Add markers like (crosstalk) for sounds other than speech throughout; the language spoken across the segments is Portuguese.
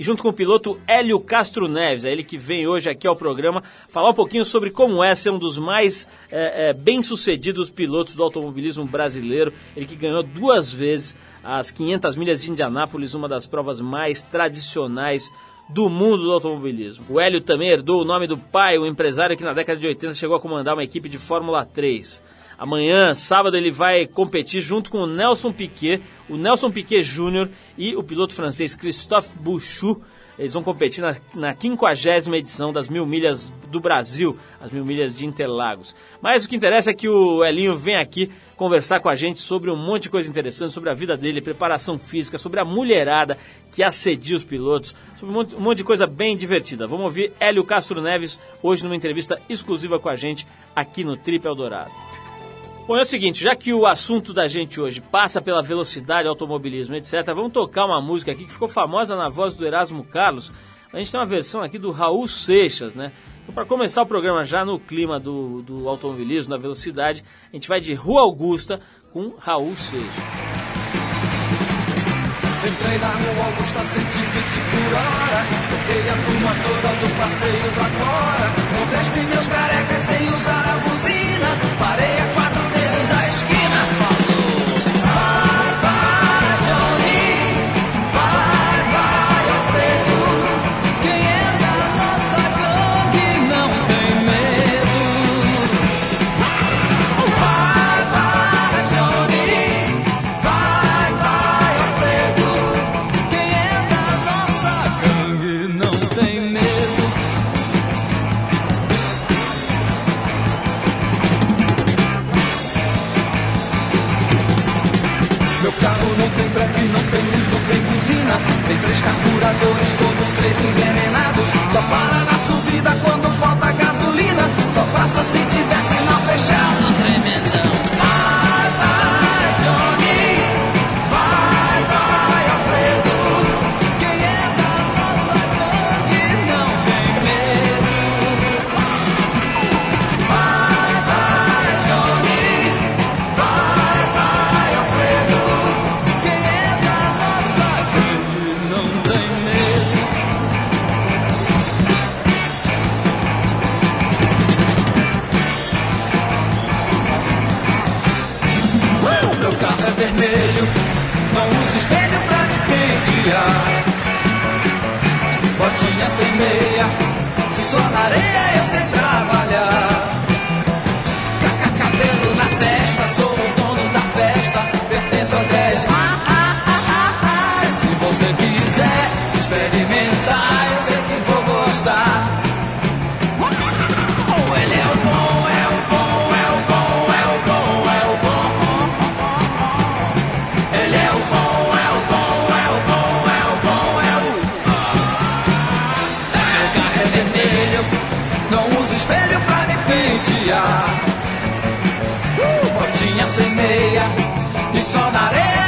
e junto com o piloto Hélio Castro Neves, é ele que vem hoje aqui ao programa falar um pouquinho sobre como é ser um dos mais é, é, bem-sucedidos pilotos do automobilismo brasileiro, ele que ganhou duas vezes as 500 milhas de Indianápolis, uma das provas mais tradicionais do mundo do automobilismo. O Hélio também herdou o nome do pai, o empresário que na década de 80 chegou a comandar uma equipe de Fórmula 3. Amanhã, sábado, ele vai competir junto com o Nelson Piquet, o Nelson Piquet Jr. e o piloto francês Christophe Bouchou. Eles vão competir na, na 50 edição das Mil Milhas do Brasil, as Mil Milhas de Interlagos. Mas o que interessa é que o Elinho vem aqui conversar com a gente sobre um monte de coisa interessante, sobre a vida dele, preparação física, sobre a mulherada que assedia os pilotos, sobre um monte, um monte de coisa bem divertida. Vamos ouvir Hélio Castro Neves hoje numa entrevista exclusiva com a gente aqui no Trip Eldorado. Bom, é o seguinte, já que o assunto da gente hoje passa pela velocidade, automobilismo, etc., vamos tocar uma música aqui que ficou famosa na voz do Erasmo Carlos. A gente tem uma versão aqui do Raul Seixas, né? Então, para começar o programa já no clima do, do automobilismo, da velocidade, a gente vai de Rua Augusta com Raul Seixas. Entrei na rua Augusta 120 por hora Toquei a turma toda do passeio do agora Com três pneus carecas sem usar a buzina Parei a pentear. Uh, botinha sem meia, e só na areia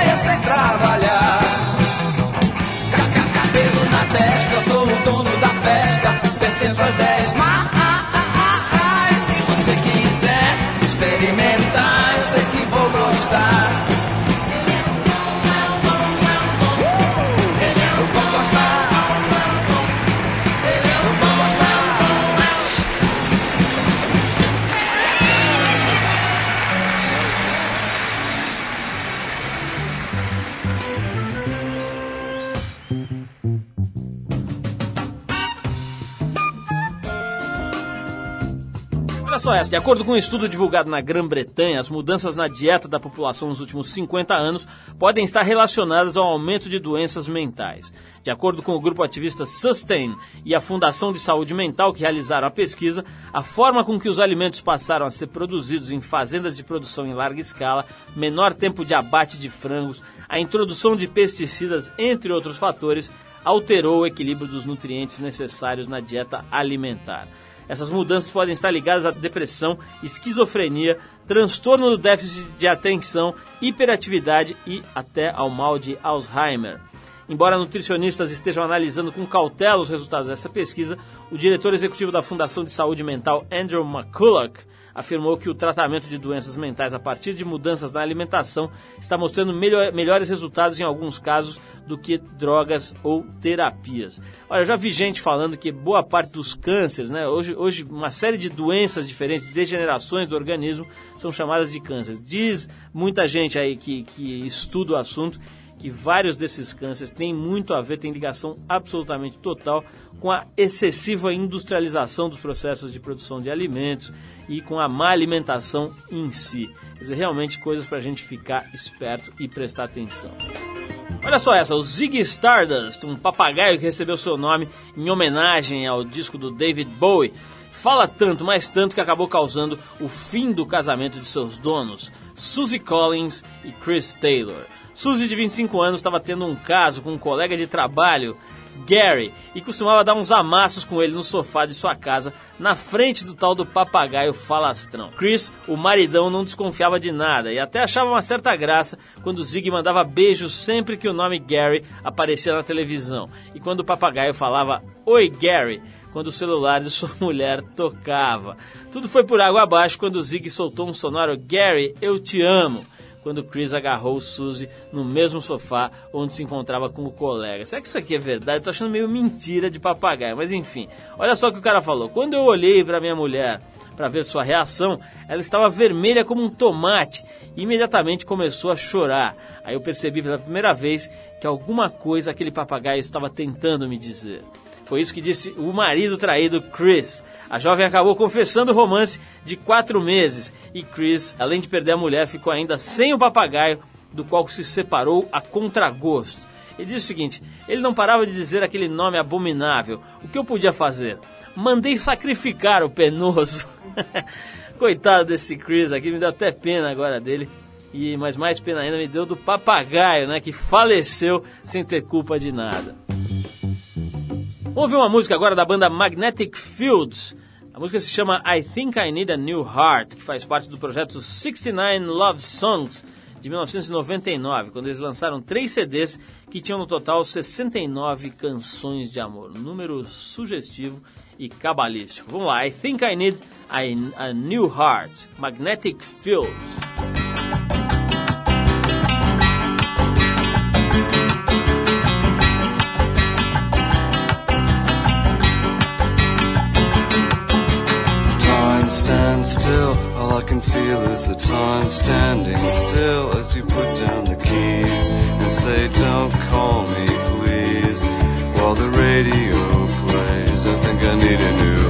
de acordo com um estudo divulgado na Grã-Bretanha, as mudanças na dieta da população nos últimos 50 anos podem estar relacionadas ao aumento de doenças mentais. De acordo com o grupo ativista Sustain e a Fundação de Saúde Mental que realizaram a pesquisa, a forma com que os alimentos passaram a ser produzidos em fazendas de produção em larga escala, menor tempo de abate de frangos, a introdução de pesticidas, entre outros fatores, alterou o equilíbrio dos nutrientes necessários na dieta alimentar. Essas mudanças podem estar ligadas à depressão, esquizofrenia, transtorno do déficit de atenção, hiperatividade e até ao mal de Alzheimer. Embora nutricionistas estejam analisando com cautela os resultados dessa pesquisa, o diretor executivo da Fundação de Saúde Mental, Andrew McCulloch, afirmou que o tratamento de doenças mentais a partir de mudanças na alimentação está mostrando melhor, melhores resultados em alguns casos do que drogas ou terapias. Olha, eu já vi gente falando que boa parte dos cânceres, né? Hoje, hoje uma série de doenças diferentes, de degenerações do organismo, são chamadas de cânceres. Diz muita gente aí que, que estuda o assunto que vários desses cânceres têm muito a ver, tem ligação absolutamente total com a excessiva industrialização dos processos de produção de alimentos e com a má alimentação em si. Quer dizer, realmente coisas para a gente ficar esperto e prestar atenção. Olha só essa, o Ziggy Stardust, um papagaio que recebeu seu nome em homenagem ao disco do David Bowie, fala tanto, mas tanto que acabou causando o fim do casamento de seus donos, Suzy Collins e Chris Taylor. Suzy, de 25 anos, estava tendo um caso com um colega de trabalho, Gary, e costumava dar uns amassos com ele no sofá de sua casa, na frente do tal do papagaio falastrão. Chris, o maridão, não desconfiava de nada e até achava uma certa graça quando Zig mandava beijos sempre que o nome Gary aparecia na televisão e quando o papagaio falava Oi Gary quando o celular de (laughs) sua mulher tocava. Tudo foi por água abaixo quando Zig soltou um sonoro Gary, eu te amo quando Chris agarrou Suzy no mesmo sofá onde se encontrava com o colega. Será que isso aqui é verdade? Eu tô achando meio mentira de papagaio, mas enfim. Olha só o que o cara falou. Quando eu olhei para minha mulher para ver sua reação, ela estava vermelha como um tomate e imediatamente começou a chorar. Aí eu percebi pela primeira vez que alguma coisa aquele papagaio estava tentando me dizer. Foi isso que disse o marido traído Chris. A jovem acabou confessando o romance de quatro meses e Chris, além de perder a mulher, ficou ainda sem o papagaio, do qual se separou a contragosto. Ele disse o seguinte: ele não parava de dizer aquele nome abominável. O que eu podia fazer? Mandei sacrificar o penoso. (laughs) Coitado desse Chris aqui, me dá até pena agora dele. E mas mais pena ainda me deu do papagaio, né, que faleceu sem ter culpa de nada. Ouvir uma música agora da banda Magnetic Fields. A música se chama I Think I Need a New Heart, que faz parte do projeto 69 Love Songs de 1999, quando eles lançaram três CDs que tinham no total 69 canções de amor. Número sugestivo e cabalístico. Vamos lá, I Think I Need a, a New Heart, Magnetic Fields. Stand still. All I can feel is the time standing still as you put down the keys and say, Don't call me, please. While the radio plays, I think I need a new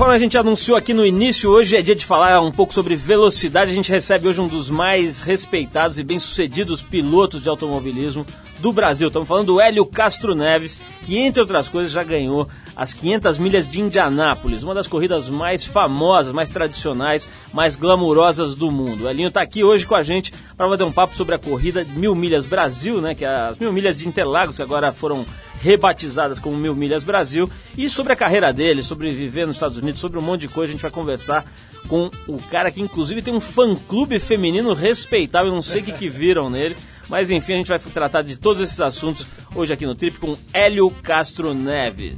conforme a gente anunciou aqui no início, hoje é dia de falar um pouco sobre velocidade. A gente recebe hoje um dos mais respeitados e bem-sucedidos pilotos de automobilismo do Brasil. Estamos falando do Hélio Castro Neves, que entre outras coisas já ganhou as 500 milhas de Indianápolis, uma das corridas mais famosas, mais tradicionais, mais glamurosas do mundo. O Elinho está aqui hoje com a gente para bater um papo sobre a corrida Mil Milhas Brasil, né, que é as Mil Milhas de Interlagos, que agora foram rebatizadas como Mil Milhas Brasil, e sobre a carreira dele, sobre viver nos Estados Unidos, sobre um monte de coisa. A gente vai conversar com o cara que, inclusive, tem um fã-clube feminino respeitável. Não sei o que, que viram nele, mas enfim, a gente vai tratar de todos esses assuntos hoje aqui no Trip com Hélio Castro Neves.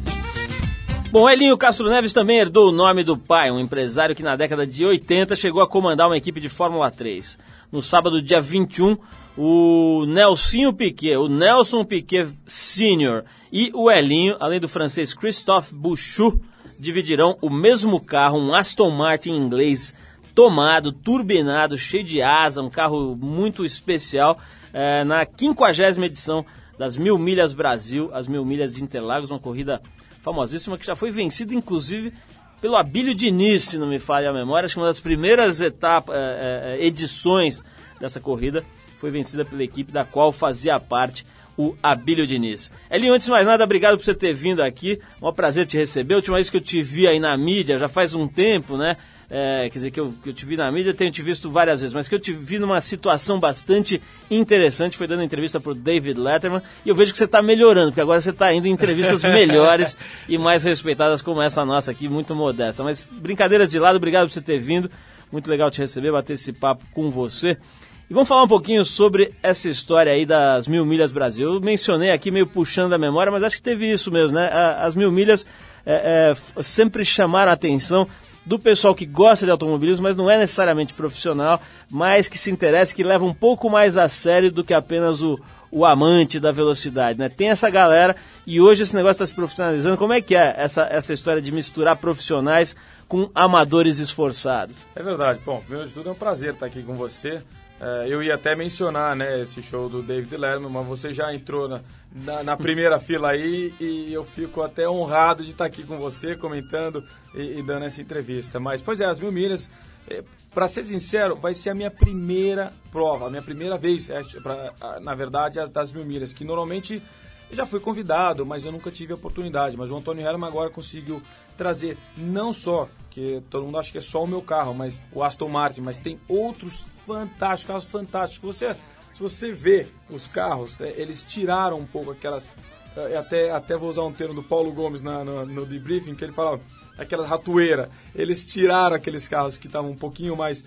Bom, Elinho Castro Neves também herdou o nome do pai, um empresário que na década de 80 chegou a comandar uma equipe de Fórmula 3. No sábado, dia 21, o Nelsinho Piquet, o Nelson Piquet Sr. e o Elinho, além do francês Christophe Bouchou, dividirão o mesmo carro, um Aston Martin inglês tomado, turbinado, cheio de asa, um carro muito especial, é, na 50 edição das Mil Milhas Brasil, as Mil Milhas de Interlagos, uma corrida famosíssima que já foi vencida, inclusive, pelo Abílio Diniz, se não me falha a memória, acho que uma das primeiras etapas, é, é, edições dessa corrida foi vencida pela equipe da qual fazia parte o Abílio Diniz. Elinho, antes de mais nada, obrigado por você ter vindo aqui. É um prazer te receber. A última vez que eu te vi aí na mídia, já faz um tempo, né? É, quer dizer, que eu, que eu te vi na mídia, tenho te visto várias vezes, mas que eu te vi numa situação bastante interessante, foi dando entrevista para o David Letterman, e eu vejo que você está melhorando, porque agora você está indo em entrevistas (laughs) melhores e mais respeitadas como essa nossa aqui, muito modesta. Mas brincadeiras de lado, obrigado por você ter vindo, muito legal te receber, bater esse papo com você. E vamos falar um pouquinho sobre essa história aí das Mil Milhas Brasil. Eu mencionei aqui meio puxando a memória, mas acho que teve isso mesmo, né? As Mil Milhas é, é, sempre chamaram a atenção do pessoal que gosta de automobilismo, mas não é necessariamente profissional, mas que se interessa, que leva um pouco mais a sério do que apenas o, o amante da velocidade, né? Tem essa galera e hoje esse negócio está se profissionalizando. Como é que é essa, essa história de misturar profissionais com amadores esforçados? É verdade. Bom, primeiro de tudo é um prazer estar aqui com você. É, eu ia até mencionar né, esse show do David Lerman, mas você já entrou na, na, na, primeira (laughs) fila aí e eu fico até honrado de estar aqui com você, comentando e, e dando essa entrevista. Mas, pois é, as mil milhas, é, para ser sincero, vai ser a minha primeira prova, a minha primeira vez, é, pra, na verdade, as das mil milhas, que normalmente eu já fui convidado, mas eu nunca tive a oportunidade. Mas o Antônio Herman agora conseguiu trazer não só que todo mundo acha que é só o meu carro, mas o Aston Martin, mas tem outros fantásticos, carros fantásticos. Você, se você vê os carros, é, eles tiraram um pouco aquelas. É, até, até vou usar um termo do Paulo Gomes na, no, no debriefing, que ele fala aquela ratoeira. Eles tiraram aqueles carros que estavam um pouquinho mais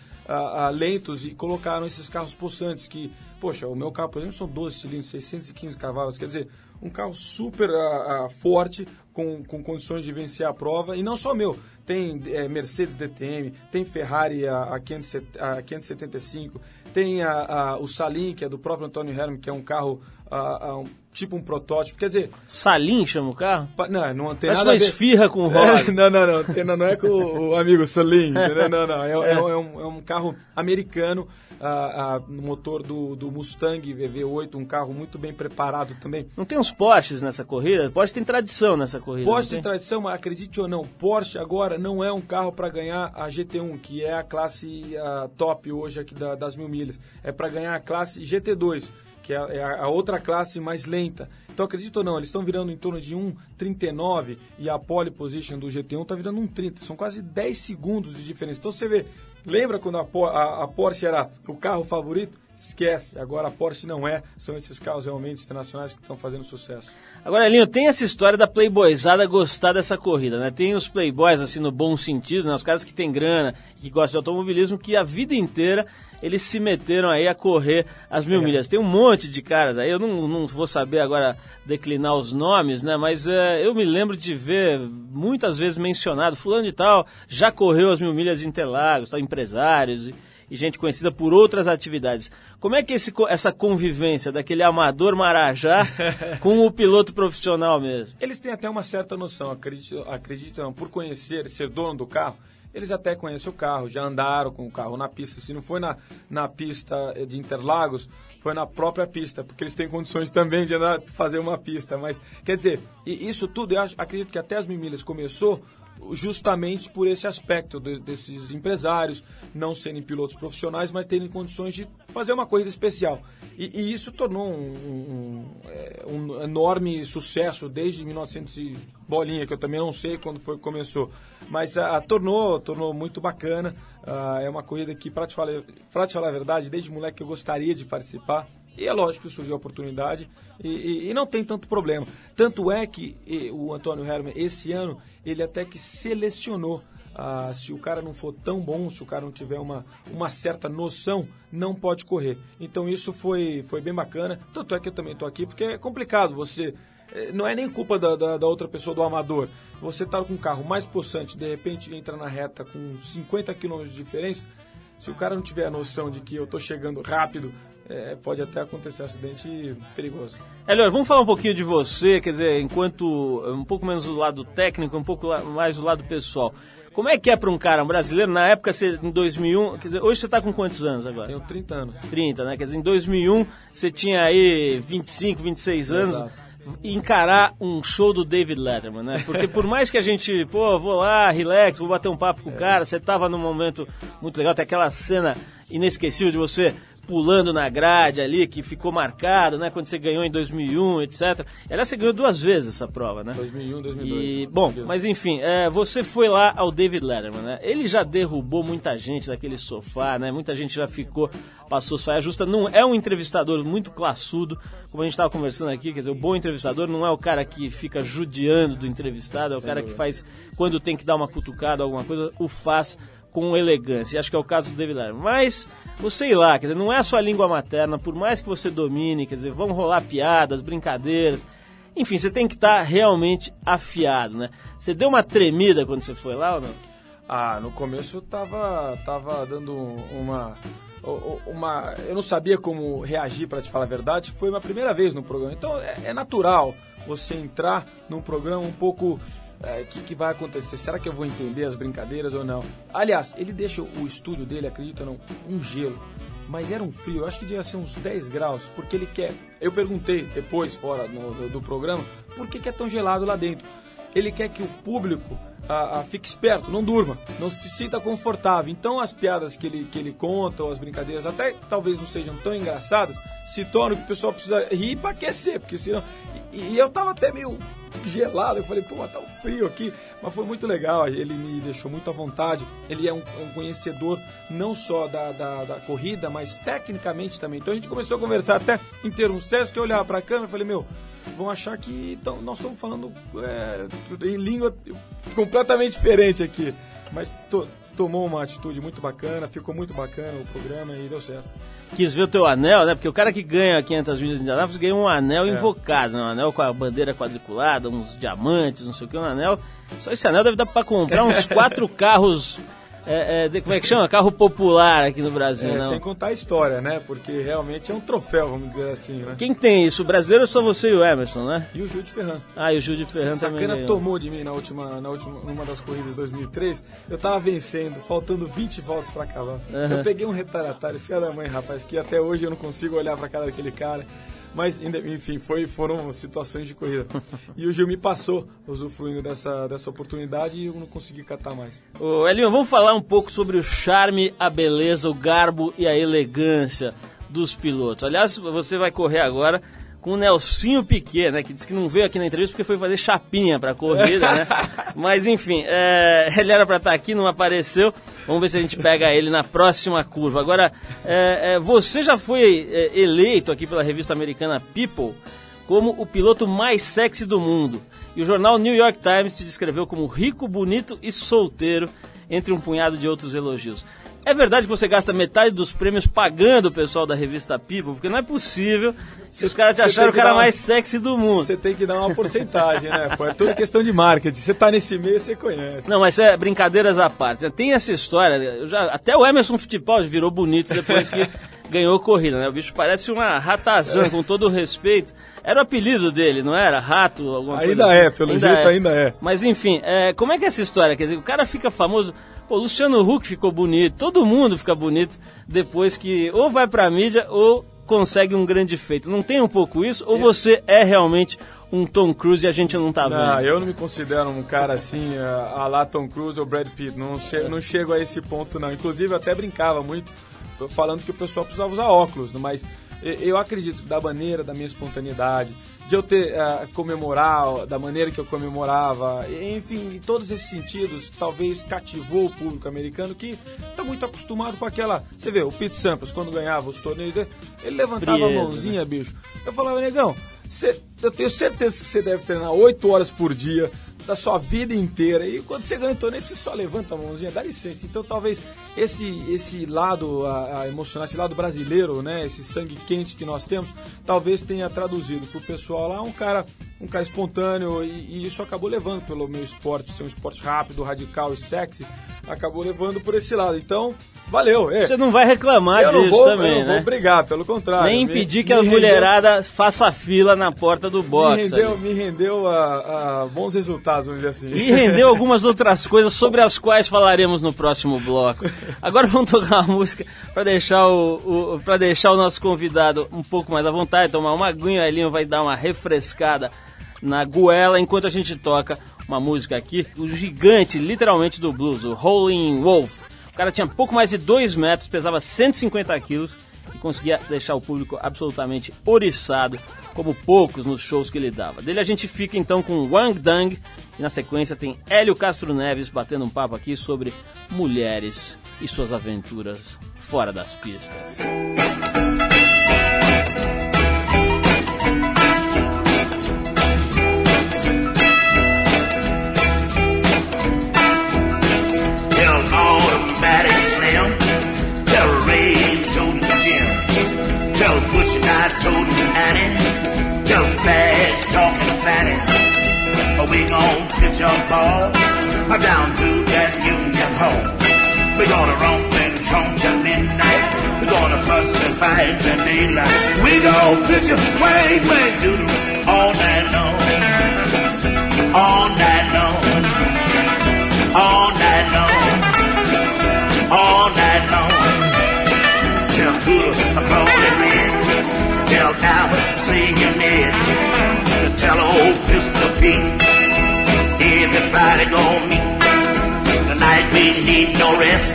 lentos e colocaram esses carros possantes que, poxa, o meu carro, por exemplo, são 12 cilindros, 615 cavalos, quer dizer, um carro super uh, forte, com, com condições de vencer a prova, e não só meu, tem é, Mercedes DTM, tem Ferrari a, a, 575, tem a, o Salim, que é do próprio Antônio Herman, que é um carro a, um, tipo um protótipo. Quer dizer. Salim chama o carro? Não, não tem Parece nada uma esfirra com o roda. (laughs) não, não, não, não. Não é com o, amigo Salim. Não, não, não. É, é. É, um, é um carro americano a, a, motor do, do Mustang VV8, um carro muito bem preparado também. Não tem uns Porsches nessa corrida? Porsche tem tradição nessa corrida. Porsche tem tradição, mas acredite ou não, Porsche agora não é um carro para ganhar a GT1, que é a classe a top hoje aqui da, das mil milhas. É para ganhar a classe GT2 que é, é a outra classe mais lenta. Então, acredito ou não, eles estão virando em torno de 1,39 e a pole position do GT1 está virando 1,30. São quase 10 segundos de diferença. Então, você vê, lembra quando a, a, a Porsche era o carro favorito? Esquece, agora a Porsche não é, são esses carros realmente internacionais que estão fazendo sucesso. Agora, Elinho, tem essa história da playboyzada gostar dessa corrida, né? Tem os playboys, assim, no bom sentido, né? Os caras que têm grana, que gostam de automobilismo, que a vida inteira eles se meteram aí a correr as mil é. milhas. Tem um monte de caras aí, eu não, não vou saber agora declinar os nomes, né? Mas é, eu me lembro de ver muitas vezes mencionado, fulano de tal já correu as mil milhas de Interlagos, tá, empresários e, e gente conhecida por outras atividades. Como é que esse, essa convivência daquele amador marajá (laughs) com o piloto profissional mesmo? Eles têm até uma certa noção, acredito, não, por conhecer, ser dono do carro, eles até conhecem o carro, já andaram com o carro na pista. Se não foi na, na pista de Interlagos, foi na própria pista, porque eles têm condições também de andar, fazer uma pista. Mas, quer dizer, isso tudo, eu acho, acredito que até as Mimilhas começou justamente por esse aspecto de, desses empresários não serem pilotos profissionais, mas terem condições de fazer uma corrida especial. E, e isso tornou um, um, é, um, enorme sucesso desde 1900 e bolinha, que eu também não sei quando foi que começou, mas uh, tornou, tornou muito bacana. Uh, é uma corrida que, para te, falar, te falar a verdade, desde moleque eu gostaria de participar. E é lógico que surgiu a oportunidade e, e, e não tem tanto problema. Tanto é que e, o Antônio Herman, esse ano, ele até que selecionou ah, se o cara não for tão bom, se o cara não tiver uma, uma certa noção, não pode correr. Então isso foi, foi bem bacana. Tanto é que eu também estou aqui porque é complicado você. Eh, não é nem culpa da, da, da outra pessoa, do amador. Você está com um carro mais possante, de repente entra na reta com 50 km de diferença. Se o cara não tiver a noção de que eu estou chegando rápido, é, pode até acontecer um acidente perigoso. Elio, vamos falar um pouquinho de você, quer dizer, enquanto um pouco menos do lado técnico, um pouco mais do lado pessoal. Como é que é para um cara um brasileiro, na época, você, em 2001, quer dizer, hoje você está com quantos anos agora? Tenho 30 anos. 30, né? Quer dizer, em 2001 você tinha aí 25, 26 anos. Exato encarar um show do David Letterman, né? Porque por mais que a gente, (laughs) pô, vou lá, relax, vou bater um papo com o cara, você tava num momento muito legal, tem aquela cena inesquecível de você pulando na grade ali, que ficou marcado, né? Quando você ganhou em 2001, etc. Aliás, você ganhou duas vezes essa prova, né? 2001, 2002. E, bom, mas enfim, é, você foi lá ao David Letterman, né? Ele já derrubou muita gente daquele sofá, né? Muita gente já ficou, passou saia justa. Não é um entrevistador muito classudo, como a gente estava conversando aqui, quer dizer, o bom entrevistador não é o cara que fica judiando do entrevistado, é o Sem cara dúvida. que faz, quando tem que dar uma cutucada, alguma coisa, o faz com elegância. Acho que é o caso do David Letterman. Mas, eu sei lá, quer dizer, não é a sua língua materna, por mais que você domine, quer dizer, vão rolar piadas, brincadeiras. Enfim, você tem que estar tá realmente afiado, né? Você deu uma tremida quando você foi lá ou não? Ah, no começo tava, tava dando uma, uma. Eu não sabia como reagir, para te falar a verdade. Foi uma primeira vez no programa. Então é, é natural você entrar num programa um pouco o é, que, que vai acontecer? Será que eu vou entender as brincadeiras ou não? Aliás, ele deixa o estúdio dele, acredita ou não, um gelo. Mas era um frio, eu acho que devia ser uns 10 graus, porque ele quer. Eu perguntei depois, fora no, do, do programa, por que, que é tão gelado lá dentro? Ele quer que o público a, a, fique esperto, não durma, não se sinta confortável. Então as piadas que ele, que ele conta, ou as brincadeiras, até talvez não sejam tão engraçadas, se tornam que o pessoal precisa rir para aquecer, porque senão. E, e, eu tava até meio gelado, eu falei, pô, tá um frio aqui, mas foi muito legal, ele me deixou muito à vontade. Ele é um, um conhecedor não só da, da, da, corrida, mas tecnicamente também. Então a gente começou a conversar até em termos técnicos, que eu olhava para a câmera e falei, meu vão achar que tão, nós estamos falando é, em língua completamente diferente aqui. Mas to, tomou uma atitude muito bacana, ficou muito bacana o programa e deu certo. Quis ver o teu anel, né? Porque o cara que ganha 500 milhas de Indianápolis ganha um anel é. invocado, né? um anel com a bandeira quadriculada, uns diamantes, não sei o que, um anel. Só esse anel deve dar para comprar uns (laughs) quatro carros é, é, como é que chama? Carro popular aqui no Brasil, é, não? Sem contar a história, né? Porque realmente é um troféu, vamos dizer assim, né? Quem tem isso? O brasileiro é só você e o Emerson, né? E o Júlio de Ferran. Ah, e o Júlio de Ferran também. Sacana tomou de mim na última, na última, numa das corridas de 2003. Eu tava vencendo, faltando 20 voltas para acabar. Uhum. Eu peguei um retardatário, filha da mãe, rapaz, que até hoje eu não consigo olhar pra cara daquele cara. Mas, enfim, foi, foram situações de corrida. E o Gil me passou usufruindo dessa, dessa oportunidade e eu não consegui catar mais. Ô, Elinho, vamos falar um pouco sobre o charme, a beleza, o garbo e a elegância dos pilotos. Aliás, você vai correr agora com o Nelsinho Piquet, né? Que disse que não veio aqui na entrevista porque foi fazer chapinha pra corrida, né? (laughs) Mas enfim, é, ele era pra estar tá aqui, não apareceu. Vamos ver se a gente pega ele na próxima curva. Agora, é, é, você já foi é, eleito aqui pela revista americana People como o piloto mais sexy do mundo. E o jornal New York Times te descreveu como rico, bonito e solteiro, entre um punhado de outros elogios. É verdade que você gasta metade dos prêmios pagando o pessoal da revista People? Porque não é possível se os caras te acharam o cara uma... mais sexy do mundo. Você tem que dar uma porcentagem, né? Pô, é tudo questão de marketing. Você tá nesse meio, você conhece. Não, mas é brincadeiras à parte. Né? Tem essa história. Já, até o Emerson Fittipaldi virou bonito depois que (laughs) ganhou corrida, né? O bicho parece uma ratazana, é. com todo o respeito. Era o apelido dele, não era? Rato, alguma ainda coisa Ainda assim. é, pelo ainda jeito é. ainda é. Mas enfim, é, como é que é essa história? Quer dizer, o cara fica famoso Pô, Luciano Huck ficou bonito, todo mundo fica bonito depois que ou vai pra mídia ou consegue um grande feito. Não tem um pouco isso? Ou você é realmente um Tom Cruise e a gente não tá vendo? Não, eu não me considero um cara assim, a, a lá Tom Cruise ou Brad Pitt. Não, che não chego a esse ponto, não. Inclusive, eu até brincava muito falando que o pessoal precisava usar óculos, mas eu acredito da maneira, da minha espontaneidade, de eu ter uh, comemorar da maneira que eu comemorava, enfim, em todos esses sentidos, talvez cativou o público americano que está muito acostumado com aquela. Você vê, o Pete Sampras, quando ganhava os torneios, ele levantava Frieza, a mãozinha, né? bicho. Eu falava, negão, cê, eu tenho certeza que você deve treinar 8 horas por dia, da sua vida inteira. E quando você ganha um torneio, você só levanta a mãozinha, dá licença. Então talvez esse, esse lado a, a emocional, esse lado brasileiro, né? Esse sangue quente que nós temos, talvez tenha traduzido pro pessoal lá um cara, um cara espontâneo e, e isso acabou levando pelo meu esporte, ser um esporte rápido, radical e sexy, acabou levando por esse lado. Então, valeu. É. Você não vai reclamar eu disso vou, também, eu não né? vou brigar, pelo contrário. Nem impedir me, que a mulherada faça fila na porta do box. Me rendeu, me rendeu a, a, bons resultados, vamos dizer assim. E rendeu (laughs) algumas outras coisas sobre as quais falaremos no próximo bloco. Agora vamos tocar uma música para deixar o, o para deixar o nosso convidado um pouco mais à vontade, tomar uma aguinha ali, vai dar uma refrescada na goela enquanto a gente toca uma música aqui, o gigante, literalmente, do blues, o Howling Wolf. O cara tinha pouco mais de 2 metros, pesava 150 quilos e conseguia deixar o público absolutamente oriçado, como poucos nos shows que ele dava. Dele a gente fica então com Wang Dang e na sequência tem Hélio Castro Neves batendo um papo aqui sobre mulheres e suas aventuras fora das pistas. Not toting Annie. Jump fast, talking fanny. We gon' pitch a ball down to that Union Hall. We gonna romp and tromp till midnight. We gonna fuss and fight till daylight. We gon' pitch a wang wang doodle all night Pete. Everybody gonna meet. Tonight we need no rest.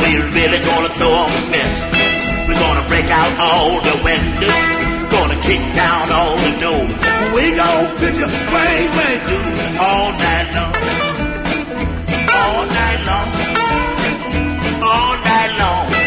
We're really gonna throw a mess. We're gonna break out all the windows. Gonna kick down all the doors. We gonna a bang bang all night long. All night long. All night long.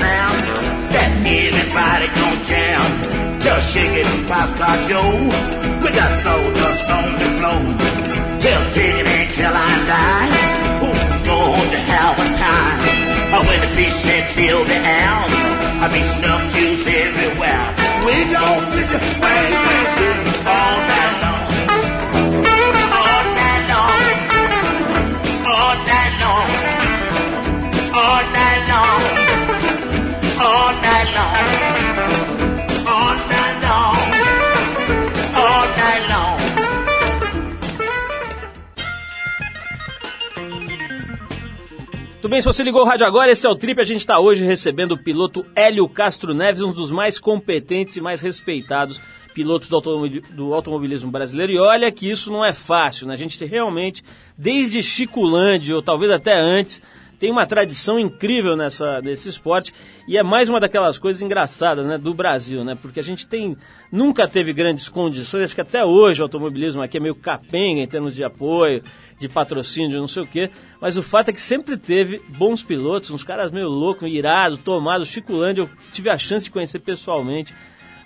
Sound, that everybody gon' jam. Just shake it, Pastor Joe. We got sawdust on the floor. Tell Piggy and Caroline die. Who's going to have a time? When the fish and fill the air. I be snuff juice everywhere. We gon' pitch a bang, bang, all night long. Bem, se você ligou o rádio agora, esse é o Trip. A gente está hoje recebendo o piloto Hélio Castro Neves, um dos mais competentes e mais respeitados pilotos do, do automobilismo brasileiro. E olha que isso não é fácil, né? A gente realmente, desde Chiculândia, ou talvez até antes, tem uma tradição incrível nessa, nesse esporte e é mais uma daquelas coisas engraçadas né, do Brasil, né? Porque a gente tem nunca teve grandes condições, acho que até hoje o automobilismo aqui é meio capenga em termos de apoio, de patrocínio, de não sei o quê, mas o fato é que sempre teve bons pilotos, uns caras meio loucos, irados, tomados, Chico Lândia, eu tive a chance de conhecer pessoalmente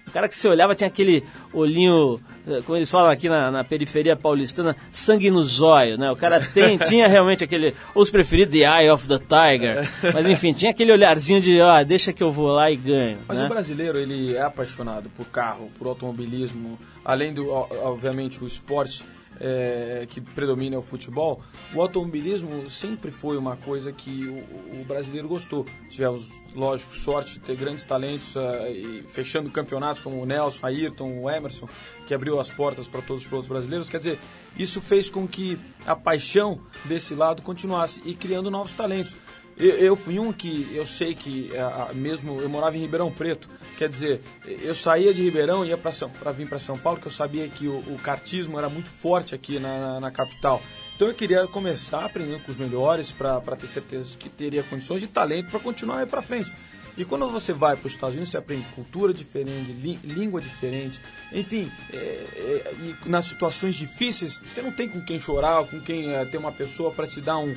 O cara que você olhava tinha aquele olhinho, como eles falam aqui na, na periferia paulistana, sangue no zóio, né? O cara tem, (laughs) tinha realmente aquele, os preferidos, The Eye of the Tiger. (laughs) Mas enfim, tinha aquele olharzinho de, ó, deixa que eu vou lá e ganho. Mas né? o brasileiro, ele é apaixonado por carro, por automobilismo, além do, obviamente, o esporte é, que predomina é o futebol, o automobilismo sempre foi uma coisa que o, o brasileiro gostou. Tivemos, lógico, sorte de ter grandes talentos e fechando campeonatos como o Nelson, Ayrton, o Emerson, que abriu as portas para todos os pilotos brasileiros. Quer dizer, isso fez com que a paixão desse lado continuasse e criando novos talentos. Eu, eu fui um que eu sei que ah, mesmo eu morava em Ribeirão Preto, quer dizer, eu saía de Ribeirão e ia para vir para São Paulo, que eu sabia que o, o kartismo era muito forte aqui na, na, na capital. Então eu queria começar aprendendo com os melhores para ter certeza de que teria condições e talento para continuar aí para frente. E quando você vai para os Estados Unidos, você aprende cultura diferente, lí- língua diferente, enfim, é, é, e nas situações difíceis, você não tem com quem chorar, com quem é, ter uma pessoa para te dar um,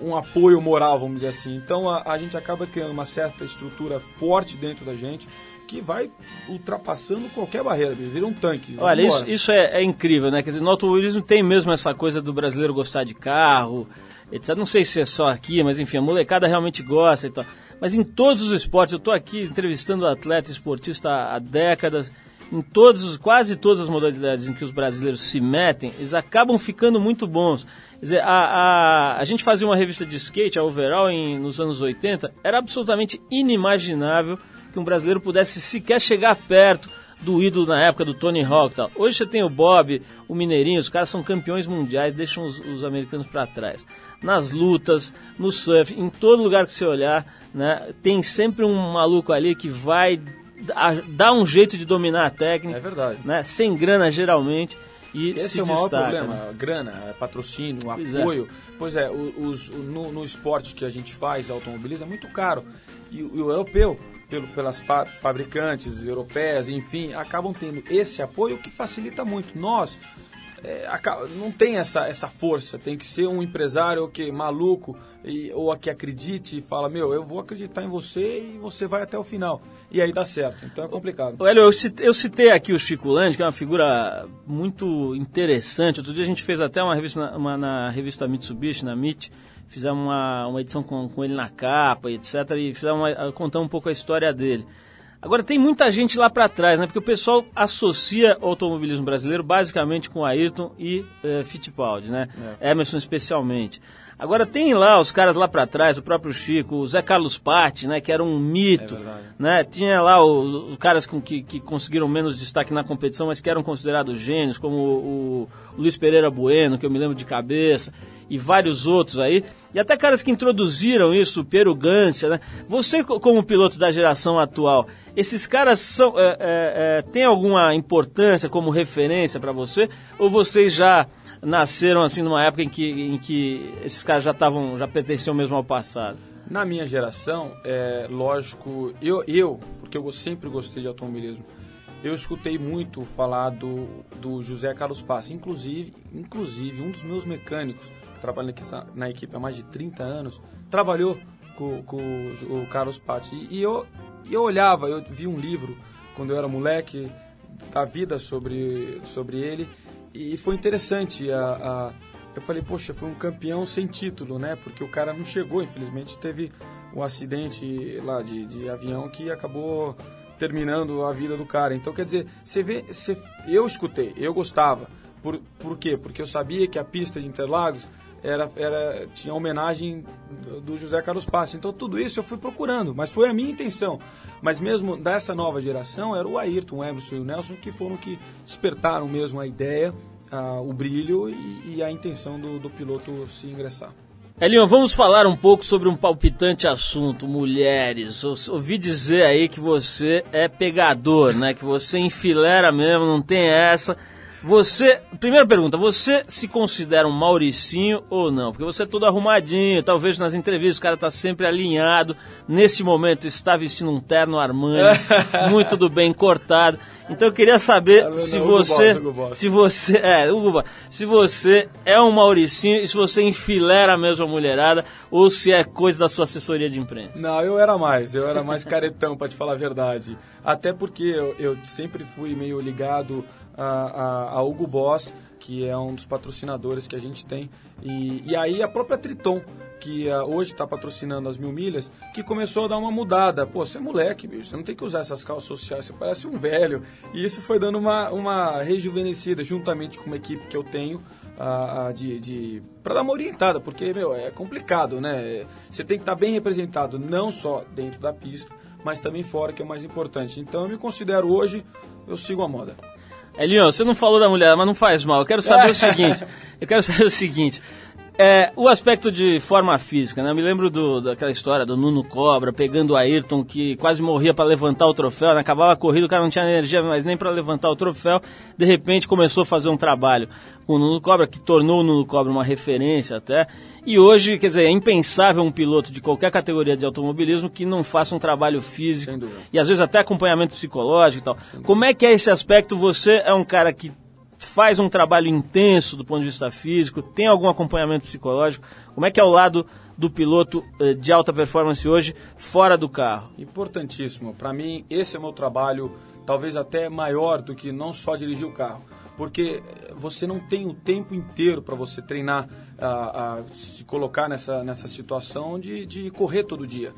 um apoio moral, vamos dizer assim. Então a, a gente acaba criando uma certa estrutura forte dentro da gente que vai ultrapassando qualquer barreira, vira um tanque. Olha, isso, isso é, é incrível, né? Quer dizer, no automobilismo tem mesmo essa coisa do brasileiro gostar de carro, etc. Não sei se é só aqui, mas enfim, a molecada realmente gosta e tal. Mas em todos os esportes, eu estou aqui entrevistando atleta esportista há décadas, em todos, os- quase todas as modalidades em que os brasileiros se metem, eles acabam ficando muito bons. Quer dizer, a, a, a gente fazia uma revista de skate, a Overall, em, nos anos 80, era absolutamente inimaginável que um brasileiro pudesse sequer chegar perto do ídolo na época do Tony Hawk tal. Hoje você tem o Bob, o Mineirinho, os caras são campeões mundiais, deixam os, os americanos para trás. Nas lutas, no surf, em todo lugar que você olhar, né, tem sempre um maluco ali que vai dar um jeito de dominar a técnica, É verdade. né, sem grana geralmente, e Esse se é o maior destaca. problema, né? grana, é patrocínio, Pois é. apoio. Pois é, os, no, no esporte que a gente faz, automobilismo, é muito caro. E, o- e o europeu, pelo, pelas fa- fabricantes europeias, enfim, acabam tendo esse apoio que facilita muito. Nós é, não tem essa, essa força, tem que ser um empresário que maluco e, ou a que acredite e fala, meu, eu vou acreditar em você e você vai até o final. E aí dá certo, então é complicado. Hélio, eu citei, eu citei aqui o Chico Landi, que é uma figura muito interessante. Outro dia a gente fez até uma revista na, uma- na revista Mitsubishi, na MIT, fizemos uma, uma edição com, com ele na capa, etc. E fizemos uma, um pouco a história dele. Agora tem muita gente lá para trás, né? Porque o pessoal associa o automobilismo brasileiro basicamente com Ayrton e eh, Fittipaldi, né? Emerson especialmente. Agora tem lá os caras lá para trás, o próprio Chico, o Zé Carlos Patti, né? Que era um mito, É né? Tinha lá os caras com que, que conseguiram menos destaque na competição, mas que eram considerados gênios, como o, o Luiz Pereira Bueno, que eu me lembro de cabeça, e vários outros aí. E até caras que introduziram isso, o Piero Gancia, né? Você, co- como piloto da geração atual, esses caras são, é, é, é, têm alguma importância como referência para você? Ou vocês já nasceram assim numa época em que, em que esses caras já estavam, já pertenciam mesmo ao passado? Na minha geração, é lógico, eu, eu porque eu sempre gostei de automobilismo, eu escutei muito falar do, do José Carlos Passi. Inclusive, inclusive, um dos meus mecânicos, que trabalha aqui na equipe há mais de 30 anos, trabalhou com, com o Carlos Passi. E eu, eu olhava, eu vi um livro quando eu era moleque, da vida sobre, sobre ele, e foi interessante a- a eu falei, poxa, foi um campeão sem título, né? Porque o cara não chegou, infelizmente teve um acidente lá de, de avião que acabou terminando a vida do cara. Então, quer dizer, você vê, você, eu escutei, eu gostava. Por, por quê? Porque eu sabia que a pista de Interlagos era, era, tinha homenagem do, José Carlos Passi. Então, tudo isso eu fui procurando, mas foi a minha intenção. Mas mesmo dessa nova geração, era o Ayrton, o Emerson e o Nelson que foram que despertaram mesmo a ideia ah, o brilho e, e a intenção do, do piloto se ingressar. Elinho, vamos falar um pouco sobre um palpitante assunto, mulheres. Ouvi dizer aí que você é pegador, né? Que você enfilera mesmo, não tem essa. Você, primeira pergunta, você se considera um Mauricinho ou não? Porque você é todo arrumadinho, talvez nas entrevistas o cara tá sempre alinhado. Nesse momento está vestindo um terno Armani, (laughs) muito do bem cortado. Então eu queria saber Não, se não, Hugo você, Boss, Hugo Boss. se você, é, Hugo Boss, se você é um Mauricinho e se você enfilera mesmo a mulherada ou se é coisa da sua assessoria de imprensa. Não, eu era mais, eu era mais caretão, pra te falar a verdade. Até porque eu, eu sempre fui meio ligado a, a, a Hugo Boss, que é um dos patrocinadores que a gente tem. E, e aí a própria Triton, que ah, hoje está patrocinando as mil milhas, que começou a dar uma mudada. Pô, você é moleque, bicho, você não tem que usar essas calças sociais, você parece um velho. E isso foi dando uma, uma rejuvenescida, juntamente com uma equipe que eu tenho, ah, de, de para dar uma orientada, porque meu, é complicado, né? Você tem que estar bem representado, não só dentro da pista, mas também fora, que é o mais importante. Então eu me considero hoje, eu sigo a moda. Elinho, você não falou da mulher, mas não faz mal. Eu quero saber o (laughs) seguinte. Eu quero saber o seguinte. É, o aspecto de forma física, né? Eu me lembro do, daquela história do Nuno Cobra pegando o Ayrton que quase morria para levantar o troféu, né? acabava a corrida, o cara não tinha energia mais nem para levantar o troféu. De repente começou a fazer um trabalho com o Nuno Cobra, que tornou o Nuno Cobra uma referência até. E hoje, quer dizer, é impensável um piloto de qualquer categoria de automobilismo que não faça um trabalho físico e às vezes até acompanhamento psicológico e tal. Como é que é esse aspecto? Você é um cara que faz um trabalho intenso do ponto de vista físico, tem algum acompanhamento psicológico? Como é que é o lado do piloto eh, de alta performance hoje fora do carro? Importantíssimo. Para mim, esse é o meu trabalho, talvez até maior do que não só dirigir o carro. Porque você não tem o tempo inteiro para você treinar, a, a se colocar nessa, nessa situação de, de correr todo dia.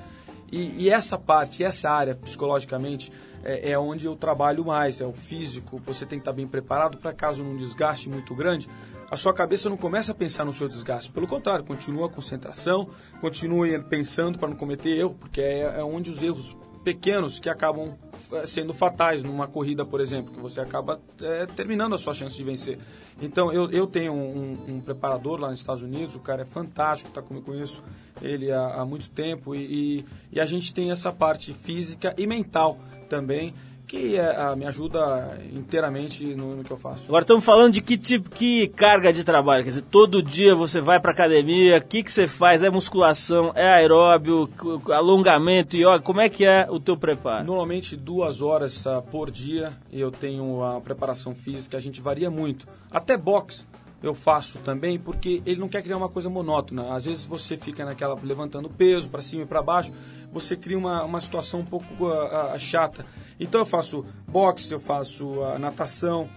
E, e essa parte, essa área psicologicamente, é, é onde eu trabalho mais, é o físico. Você tem que estar bem preparado para caso num desgaste muito grande, a sua cabeça não começa a pensar no seu desgaste. Pelo contrário, continua a concentração, continue pensando para não cometer erro, porque é, é onde os erros pequenos que acabam eh, sendo fatais numa corrida, por exemplo, que você acaba eh, terminando a sua chance de vencer. Então, eu, eu tenho um, um preparador lá nos Estados Unidos, o cara é fantástico, tá comigo, conheço ele há, há muito tempo, e, e, e a gente tem essa parte física e mental também, que é, me ajuda inteiramente no, no que eu faço. Agora estamos falando de que tipo, que carga de trabalho, quer dizer, todo dia você vai para academia, o que que você faz? É musculação, é aeróbio, alongamento, yoga, como é que é o teu preparo? Normalmente duas horas ah, por dia eu tenho a preparação física, a gente varia muito. Até boxe eu faço também, porque ele não quer criar uma coisa monótona. Às vezes você fica naquela levantando peso para cima e para baixo, você cria uma, uma situação um pouco ah, ah, chata. Então eu faço boxe, eu faço ah, natação,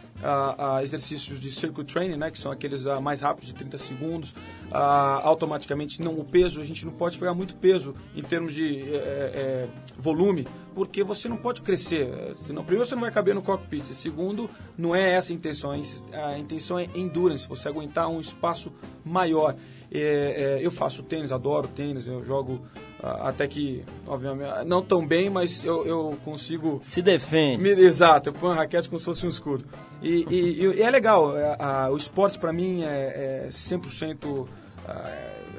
exercícios de circuit training, né, que são aqueles ah, mais rápidos de 30 segundos. Ah, automaticamente não o peso, a gente não pode pegar muito peso em termos de eh, eh, volume, porque você não pode crescer. Senão, primeiro você não vai caber no cockpit, segundo não é essa a intenção. A intenção é endurance, você aguentar um espaço maior. Eh, eu faço tênis, adoro tênis, eu jogo até que, obviamente, não tão bem, mas eu, eu consigo Se defende. me- Exato, eu ponho a raquete como se fosse um escudo. E, e- e é legal, é, a- o esporte para mim é, é 100% ah,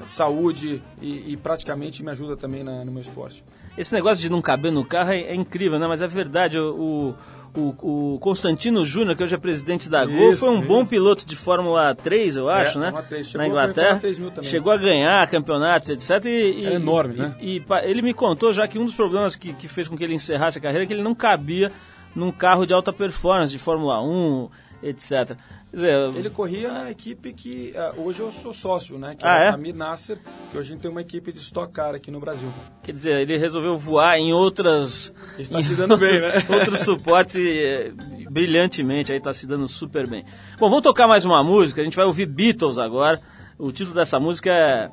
saúde e, e praticamente me ajuda também na- no meu esporte. Esse negócio de não caber no carro é, é incrível, né? Mas é verdade, o, o, o Constantino Júnior, que hoje é presidente da Gol, foi um bom isso. piloto de Fórmula 3, eu acho, né? Fórmula 3. Chegou Na Inglaterra. Fórmula 3000 também. Chegou a ganhar campeonatos, etc. E, e- Era enorme, e- né? E, ele me contou já que um dos problemas que, que fez com que ele encerrasse a carreira é que ele não cabia num carro de alta performance, de Fórmula 1, etc. Dizer, Ele corria na equipe que ah, hoje eu sou sócio, né? Que Ah, é? a Mir Nasser, que hoje a gente tem uma equipe de Stock Car aqui no Brasil. Quer dizer, ele resolveu voar em outras. Está em se dando bem, né? Outros suportes e, eh, brilhantemente, aí está se dando super bem. Bom, vamos tocar mais uma música, a gente vai ouvir Beatles agora. O título dessa música é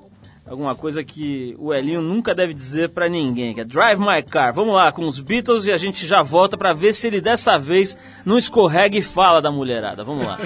alguma coisa que o Elinho nunca deve dizer pra ninguém, que é Drive My Car. Vamos lá com os Beatles e a gente já volta pra ver se ele dessa vez não escorrega e fala da mulherada. Vamos lá.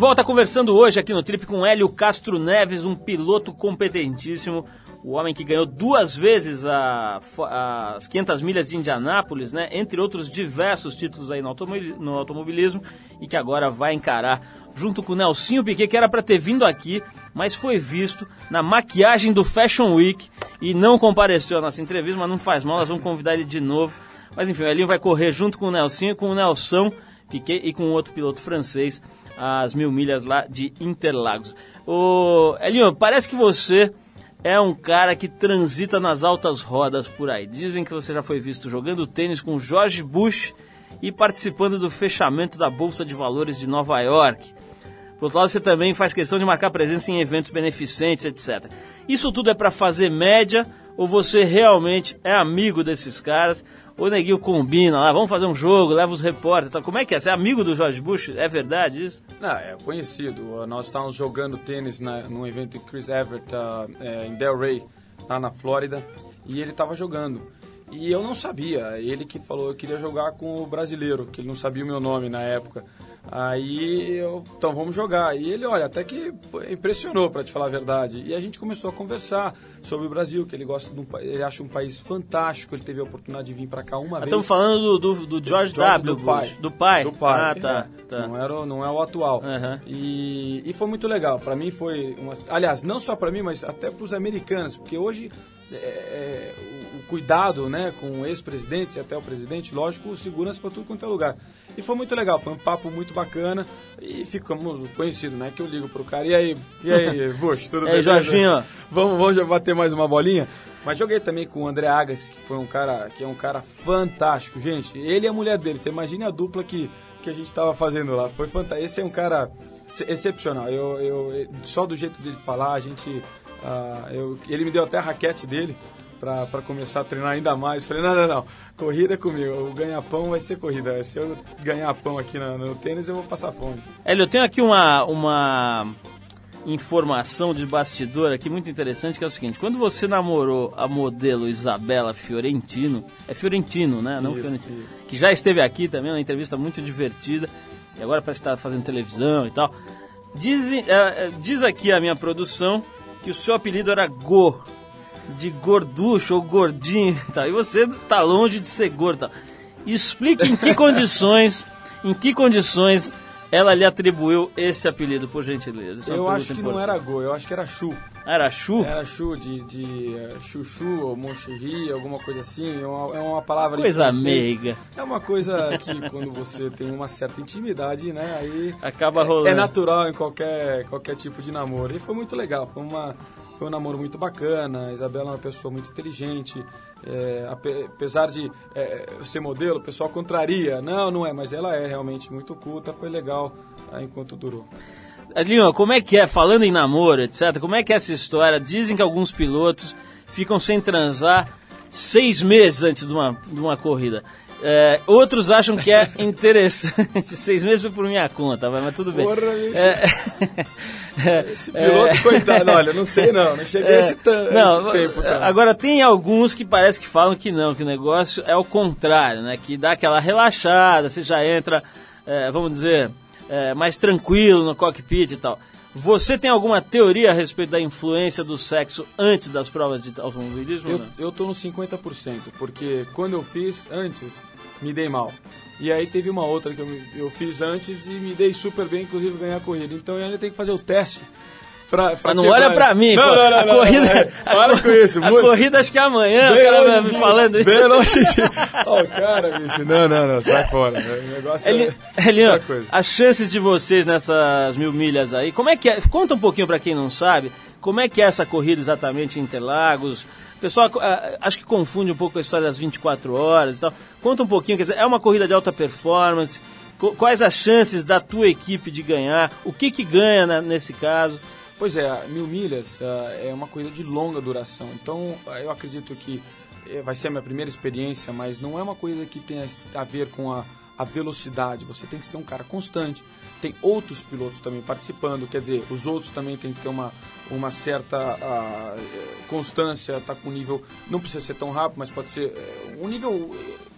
Volta conversando hoje aqui no Trip com Hélio Castro Neves, um piloto competentíssimo, o homem que ganhou duas vezes a, a, as 500 milhas de Indianápolis, né? entre outros diversos títulos aí no, automobilismo, no automobilismo e que agora vai encarar junto com o Nelsinho Piquet, que era para ter vindo aqui, mas foi visto na maquiagem do Fashion Week e não compareceu à nossa entrevista, mas não faz mal, nós vamos convidar ele de novo. Mas enfim, o Elinho vai correr junto com o Nelsinho, com o Nelson Piquet e com outro piloto francês as mil milhas lá de Interlagos. Ô, Elinho, parece que você é um cara que transita nas altas rodas por aí. Dizem que você já foi visto jogando tênis com George Bush e participando do fechamento da Bolsa de Valores de Nova York. Por outro lado, você também faz questão de marcar presença em eventos beneficentes, etc. Isso tudo é para fazer média ou você realmente é amigo desses caras? O neguinho combina lá, vamos fazer um jogo, leva os repórteres. Tá? Como é que é? Você é amigo do George Bush? É verdade isso? Não, é conhecido. Nós estávamos jogando tênis na, num evento de Chris Everett uh, é, em Delray, lá na Flórida, e ele estava jogando. E eu não sabia. Ele que falou eu queria jogar com o brasileiro, que ele não sabia o meu nome na época. Aí eu, então vamos jogar. E ele, olha, até que impressionou, para te falar a verdade. E a gente começou a conversar sobre o Brasil, que ele gosta de um, ele acha um país fantástico. Ele teve a oportunidade de vir para cá uma ah, vez. Estamos falando do, do, do George, George W. Do pai. Do pai. Do pai. Ah, tá. É, tá. Não, era, não é o atual. Uhum. E, e foi muito legal. Para mim foi, uma, aliás, não só para mim, mas até para os americanos, porque hoje é, é, cuidado, né, com ex-presidentes e até o presidente, lógico, segurança para tudo quanto é lugar. E foi muito legal, foi um papo muito bacana e ficamos conhecidos, né? Que eu ligo pro cara, e aí, e aí, (laughs) Bush, tudo bem? E aí, Jorginho? Vamos, vamos já bater mais uma bolinha? Mas joguei também com o André Agas, que foi um cara, que é um cara fantástico, gente. Ele e a mulher dele, você imagina a dupla que, que a gente estava fazendo lá, foi fantástico. Esse é um cara excepcional. Eu, eu, só do jeito dele falar, a gente, uh, eu, ele me deu até a raquete dele para começar a treinar ainda mais. Falei, não, não, não, corrida é comigo, o ganha-pão vai ser corrida. Se eu ganhar pão aqui no, no, tênis, eu vou passar fome. Hélio, eu tenho aqui uma, uma informação de bastidor aqui muito interessante, que é o seguinte, quando você namorou a modelo Isabela Fiorentino, é Fiorentino, né? Não isso, Fiorentino, isso. que já esteve aqui também, uma entrevista muito divertida, e agora parece que está fazendo televisão e tal. Diz, uh, diz aqui a minha produção que o seu apelido era Go, de gorducho ou gordinho e (laughs) tal. E você tá longe de ser gordo. Explique em que (laughs) condições, em que condições ela lhe atribuiu esse apelido, por gentileza. É eu acho que importante. não era Go, eu acho que era Chu. Era Chu? Era Chu, de, de uh, chuchu ou moncherry, alguma coisa assim. É uma, é uma palavra... Coisa meiga. É uma coisa que quando você tem uma certa intimidade, né, aí... Acaba rolando. É, é natural em qualquer, qualquer tipo de namoro. E foi muito legal, foi uma foi um namoro muito bacana. A Isabela é uma pessoa muito inteligente. É, apesar de é, ser modelo, o pessoal contraria. Não, não é, mas ela é realmente muito culta. Foi legal é, enquanto durou. Lima, como é que é, falando em namoro, etc., como é que é essa história? Dizem que alguns pilotos ficam sem transar seis meses antes de uma, de uma corrida. É, outros acham que é (laughs) interessante. Seis meses foi por minha conta, mas tudo bem. Porra, é, (laughs) esse piloto, é, coitado, olha, não sei não, não (laughs) cheguei é, esse, não, esse tempo. Cara. Agora, tem alguns que parece que falam que não, que o negócio é o contrário, né? Que dá aquela relaxada, você já entra, é, vamos dizer, é, mais tranquilo no cockpit e tal. Você tem alguma teoria a respeito da influência do sexo antes das provas de automobilismo? Eu, eu tô no 50%, porque quando eu fiz antes, me dei mal. E aí teve uma outra que eu, eu fiz antes e me dei super bem, inclusive ganhar a corrida. Então eu ainda tenho que fazer o teste. Pra, pra não olha pra mim, não, pô. Não, não, a corrida. Não, é. Para com isso, A corrida acho que é amanhã, bem o cara vai me falando isso. Bem longe de... Ó, oh, cara, bicho, não, não, não, sai fora. O negócio Eli, é. Elian, as chances de vocês nessas mil milhas aí, como é que é? Conta um pouquinho pra quem não sabe, como é que é essa corrida exatamente em Interlagos? Pessoal uh, acho que confunde um pouco a história das 24 horas e tal. Conta um pouquinho, quer dizer, é uma corrida de alta performance. Quais as chances da tua equipe de ganhar? O que que ganha nesse caso? Pois é, mil milhas uh, é uma corrida de longa duração. Então, uh, eu acredito que uh, vai ser a minha primeira experiência, mas não é uma corrida que tenha a ver com a, a velocidade. Você tem que ser um cara constante. Tem outros pilotos também participando, quer dizer, os outros também têm que ter uma, uma certa constância, tá com um nível, não precisa ser tão rápido, mas pode ser um nível,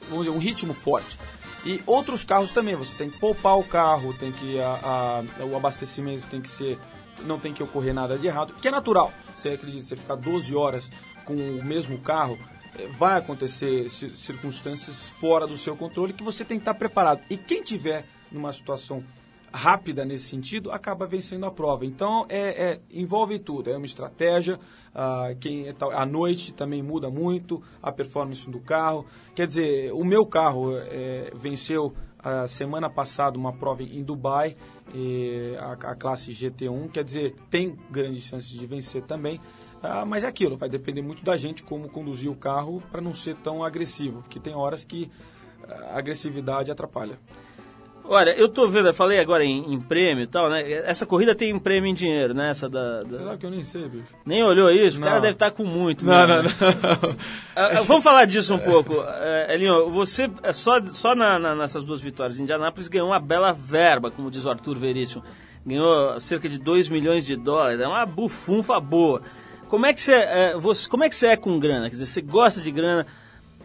vamos dizer, um ritmo forte. E outros carros também, você tem que poupar o carro, tem que a, a, o abastecimento tem que ser, não tem que ocorrer nada de errado, que é natural. Você acredita, você ficar 12 horas com o mesmo carro, eh, vai acontecer circunstâncias fora do seu controle que você tem que estar preparado. E quem tiver numa situação rápida nesse sentido, acaba vencendo a prova. Então, é, é envolve tudo. É uma estratégia. Uh, quem é, à noite também muda muito a performance do carro. Quer dizer, o meu carro é, venceu a semana passada uma prova em Dubai, a, a, classe GT1. Quer dizer, tem grandes chances de vencer também. Uh, mas é aquilo, vai depender muito da gente como conduzir o carro para não ser tão agressivo, porque tem horas que a agressividade atrapalha. Olha, eu tô vendo, eu falei agora em, em, prêmio e tal, né? Essa corrida tem prêmio em dinheiro, né? Essa da, da... Você sabe que eu nem sei, bicho. Nem olhou isso? Não. O cara deve estar tá com muito. Não, mesmo, não, né? não. Ah, ah, vamos falar disso um pouco. É, Elinho, você, é só, só na, na, nessas duas vitórias em Indianápolis, ganhou uma bela verba, como diz o Arthur Veríssimo. Ganhou cerca de 2 milhões de dólares, é uma bufunfa boa. Como é, que você, é, você, como é que você é com grana? Quer dizer, você gosta de grana?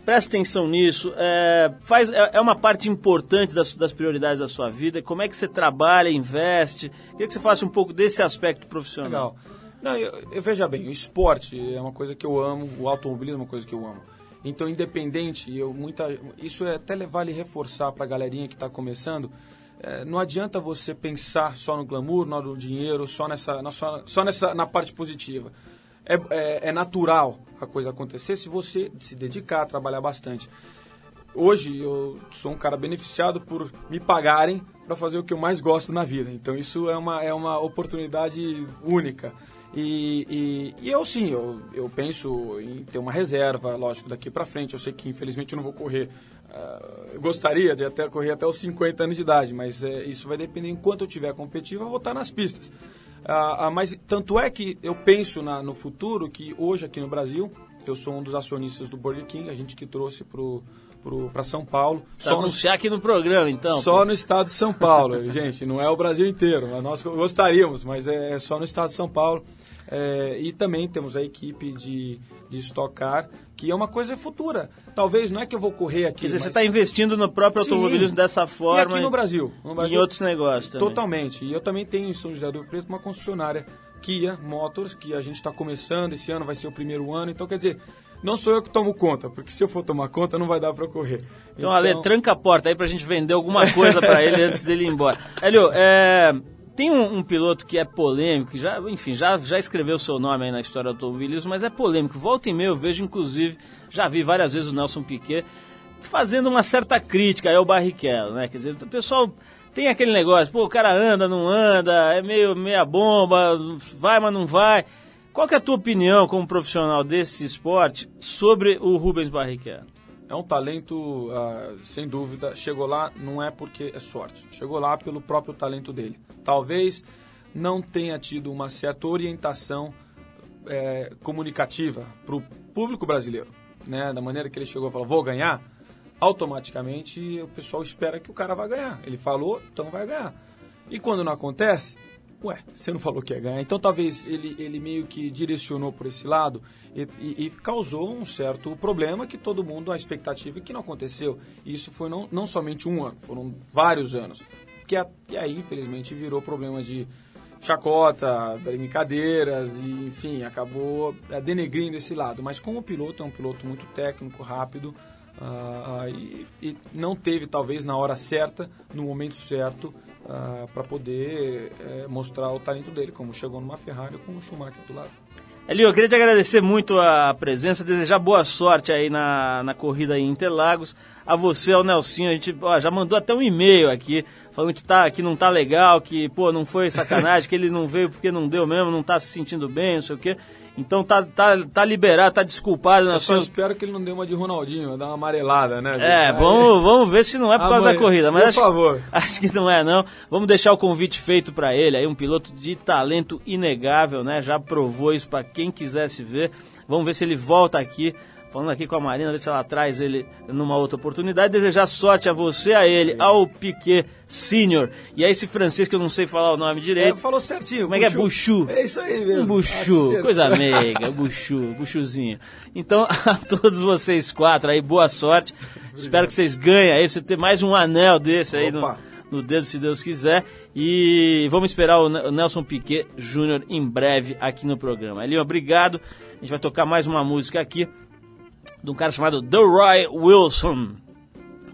Presta atenção nisso. É, faz, é, é, uma parte importante das, das, prioridades da sua vida. Como é que você trabalha, investe? Queria que você falasse um pouco desse aspecto profissional. Legal. Não, eu, eu, veja bem, o esporte é uma coisa que eu amo, o automobilismo é uma coisa que eu amo. Então, independente, eu muita, isso é até vale reforçar para a galerinha que está começando. É, não adianta você pensar só no glamour, no dinheiro, só nessa, só, só nessa na parte positiva é, é, é natural a coisa acontecer se você se dedicar, trabalhar bastante. Hoje eu sou um cara beneficiado por me pagarem para fazer o que eu mais gosto na vida. Então isso é uma, é uma oportunidade única. E, e, e, eu sim, eu, eu penso em ter uma reserva, lógico, daqui para frente. Eu sei que infelizmente eu não vou correr. Uh, gostaria de até correr até os 50 anos de idade, mas é, isso vai depender. Enquanto eu tiver competitivo, eu vou estar nas pistas. Ah, ah, mas tanto é que eu penso na, no futuro que hoje aqui no Brasil, eu sou um dos acionistas do Burger King, a gente que trouxe pro para São Paulo. Pra só anunciar no, aqui no programa, então. Só pô. no estado de São Paulo, (laughs) gente. Não é o Brasil inteiro. Nós gostaríamos, mas é só no estado de São Paulo. É, e também temos a equipe de, de estocar, que é uma coisa futura. Talvez não é que eu vou correr aqui. Quer dizer, mas... você está investindo no próprio Sim. automobilismo dessa forma. E aqui no Brasil. No Brasil em outros negócios também. Totalmente. E eu também tenho em São José do Preto uma concessionária Kia Motors, que a gente está começando. Esse ano vai ser o primeiro ano. Então, quer dizer, não sou eu que tomo conta, porque se eu for tomar conta, não vai dar para correr. Então, então, Ale, tranca a porta aí para a gente vender alguma coisa para ele antes dele ir embora. Hélio, é, tem um, um, piloto que é polêmico, já, enfim, já, já escreveu seu nome aí na história do automobilismo, mas é polêmico. Volta e meia eu vejo, inclusive, já vi várias vezes o Nelson Piquet fazendo uma certa crítica ao Barrichello, né? Quer dizer, o pessoal tem aquele negócio, pô, o cara anda, não anda, é meio meia bomba, vai, mas não vai. Qual é a tua opinião como profissional desse esporte sobre o Rubens Barrichello? É um talento, uh, sem dúvida. Chegou lá não é porque é sorte. Chegou lá pelo próprio talento dele. Talvez não tenha tido uma certa orientação é, comunicativa para o público brasileiro. Né? Da maneira que ele chegou falou, vou ganhar, automaticamente o pessoal espera que o cara vai ganhar. Ele falou, então vai ganhar. E quando não acontece, ué, você não falou que ia ganhar. Então talvez ele, ele meio que direcionou por esse lado e, e, e, causou um certo problema que todo mundo, a expectativa é que não aconteceu. E isso foi não, não somente um ano, foram vários anos. Que, a, que aí, infelizmente, virou problema de chacota, brincadeiras e, enfim, acabou é, denegrindo esse lado. Mas como piloto, é um piloto muito técnico, rápido, uh, e, e não teve, talvez, na hora certa, no momento certo, uh, ah, para poder uh, mostrar o talento dele, como chegou numa Ferrari com o Schumacher do lado. Elio, eu queria te agradecer muito a presença, desejar boa sorte aí na, na corrida em Interlagos. A você, ao Nelsinho, a gente ó, já mandou até um e-mail aqui, falando que, tá, que não tá legal, que pô, não foi sacanagem, que ele não veio porque não deu mesmo, não tá se sentindo bem, não sei o quê. Então tá, tá, tá liberado, tá desculpado. Eu só espero que ele não dê uma de Ronaldinho, dar uma amarelada, né? É, vamos, vamos ver se não é por causa da corrida. Mas por acho, favor. (laughs) Acho que não é, não. Vamos deixar o convite feito para ele, aí um piloto de talento inegável, né? Já provou isso para quem quisesse ver. Vamos ver se ele volta aqui falando aqui com a Marina, ver se ela traz ele numa outra oportunidade. Desejar sorte a você, a ele, ao Piquet Senior. E a esse francês que eu não sei falar o nome É, direito. falou certinho. Como é que é? Buchu. É isso aí mesmo. Um buchu, Acertou. coisa meiga, buchu, buchuzinho. Então, (laughs) a todos vocês quatro aí, boa sorte. Espero que vocês ganhem aí, você ter mais um anel desse aí no, Opa. no dedo, se Deus quiser. E vamos esperar o Ne- o Nelson Piquet Júnior em breve aqui no programa. Elinho, obrigado. A gente vai tocar mais uma música aqui de um cara chamado The Roy Wilson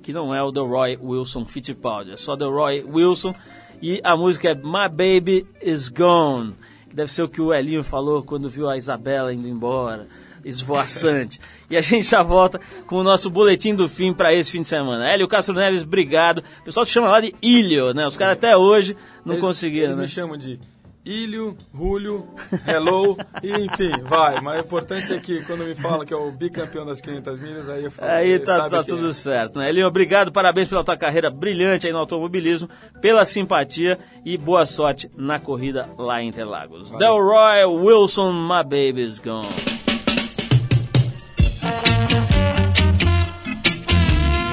que não é o The Roy Wilson Fittipaldi, é só The Roy Wilson. E a música é My Baby Is Gone, que deve ser o que o Elinho falou quando viu a Isabela indo embora, esvoaçante. (laughs) e a gente já volta com o nosso boletim do fim para esse fim de semana. Hélio Castro Neves, obrigado. O pessoal te chama lá de Ilho, né? Os caras até hoje não Eles- conseguiram, Eles né? me chamam de Ilho, Julio, Hello, e enfim, vai. Mas o importante é que quando me falam que é o bicampeão das 500 milhas, aí eu falo. Aí "Ele tá, sabe tá tudo é." certo, né? Elinho, obrigado, parabéns pela tua carreira brilhante aí no automobilismo, pela simpatia e boa sorte na corrida lá em Interlagos. Delroy Wilson, my baby's gone.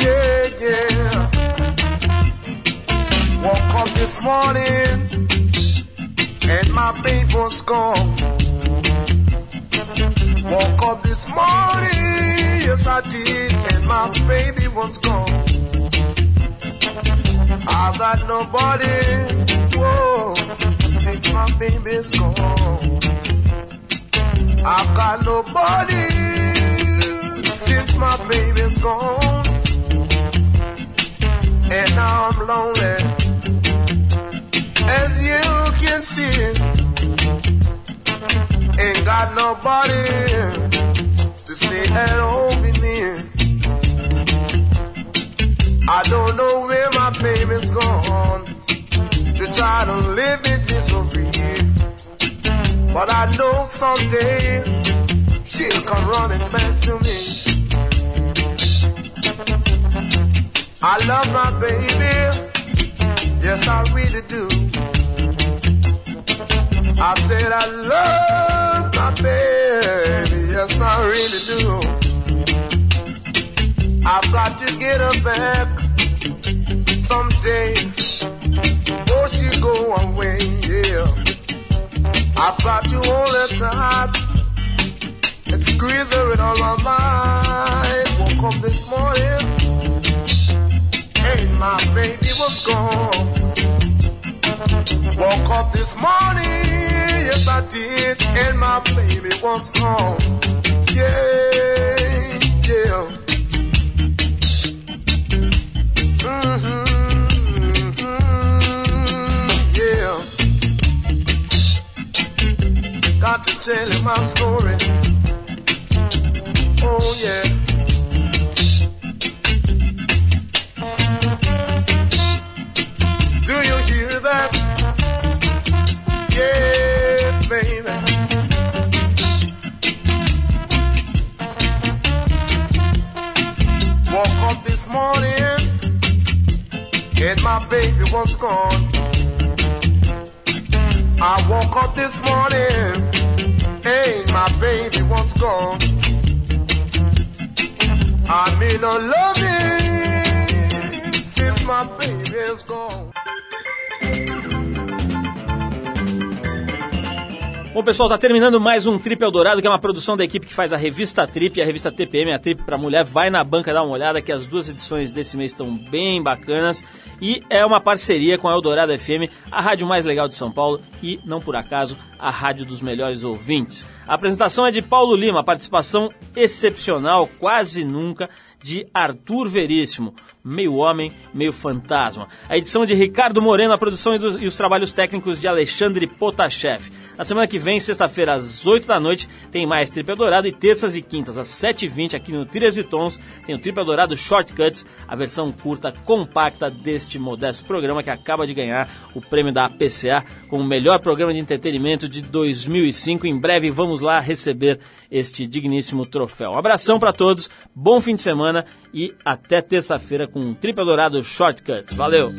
yeah, yeah. Woke up this morning and my baby was gone. Woke up this morning, yes I did, and my baby was gone. I've got nobody, whoa, since my baby's gone. I've got nobody since my baby's gone. Nobody to stay at home with me. I don't know where my baby's gone to try to live in misery. But I know someday she'll come running back to me. I love my baby, yes I really do. I said I love baby, yes I really do. I've got to get her back someday before she go away, yeah. I've got to hold her tight and squeeze her all my mind. Woke up this morning and my baby was gone. Woke up this morning, yes I did, and my baby was gone. Yeah, yeah. Mm-hmm, yeah. Got to tell you my story. Oh yeah. My baby was gone. I woke up this morning and my baby was gone. I mean, I love it since my baby Bom, pessoal, tá terminando mais um Trip Eldorado, que é uma produção da equipe que faz a revista Trip e a revista TPM, a Trip pra Mulher. Vai na banca dar uma olhada, que as duas edições desse mês estão bem bacanas. E é uma parceria com a Eldorado FM, a rádio mais legal de São Paulo e, não por acaso, a rádio dos melhores ouvintes. A apresentação é de Paulo Lima, participação excepcional, quase nunca, de Arthur Veríssimo, meio homem, meio fantasma. A edição de Ricardo Moreno, a produção e, dos- e os trabalhos técnicos de Alexandre Potashev. Na semana que vem, sexta-feira, às 8 da noite, tem mais Triple Dourado e terças e quintas, às 7h20, aqui no Trilhas e Tons, tem o Triple Dourado Shortcuts, a versão curta, compacta deste modesto programa que acaba de ganhar o prêmio da APCA como o melhor programa de entretenimento de 2005. Em breve vamos lá receber este digníssimo troféu. Um abração para todos, bom fim de semana e até terça-feira com um Triple Dourado Shortcuts. Valeu!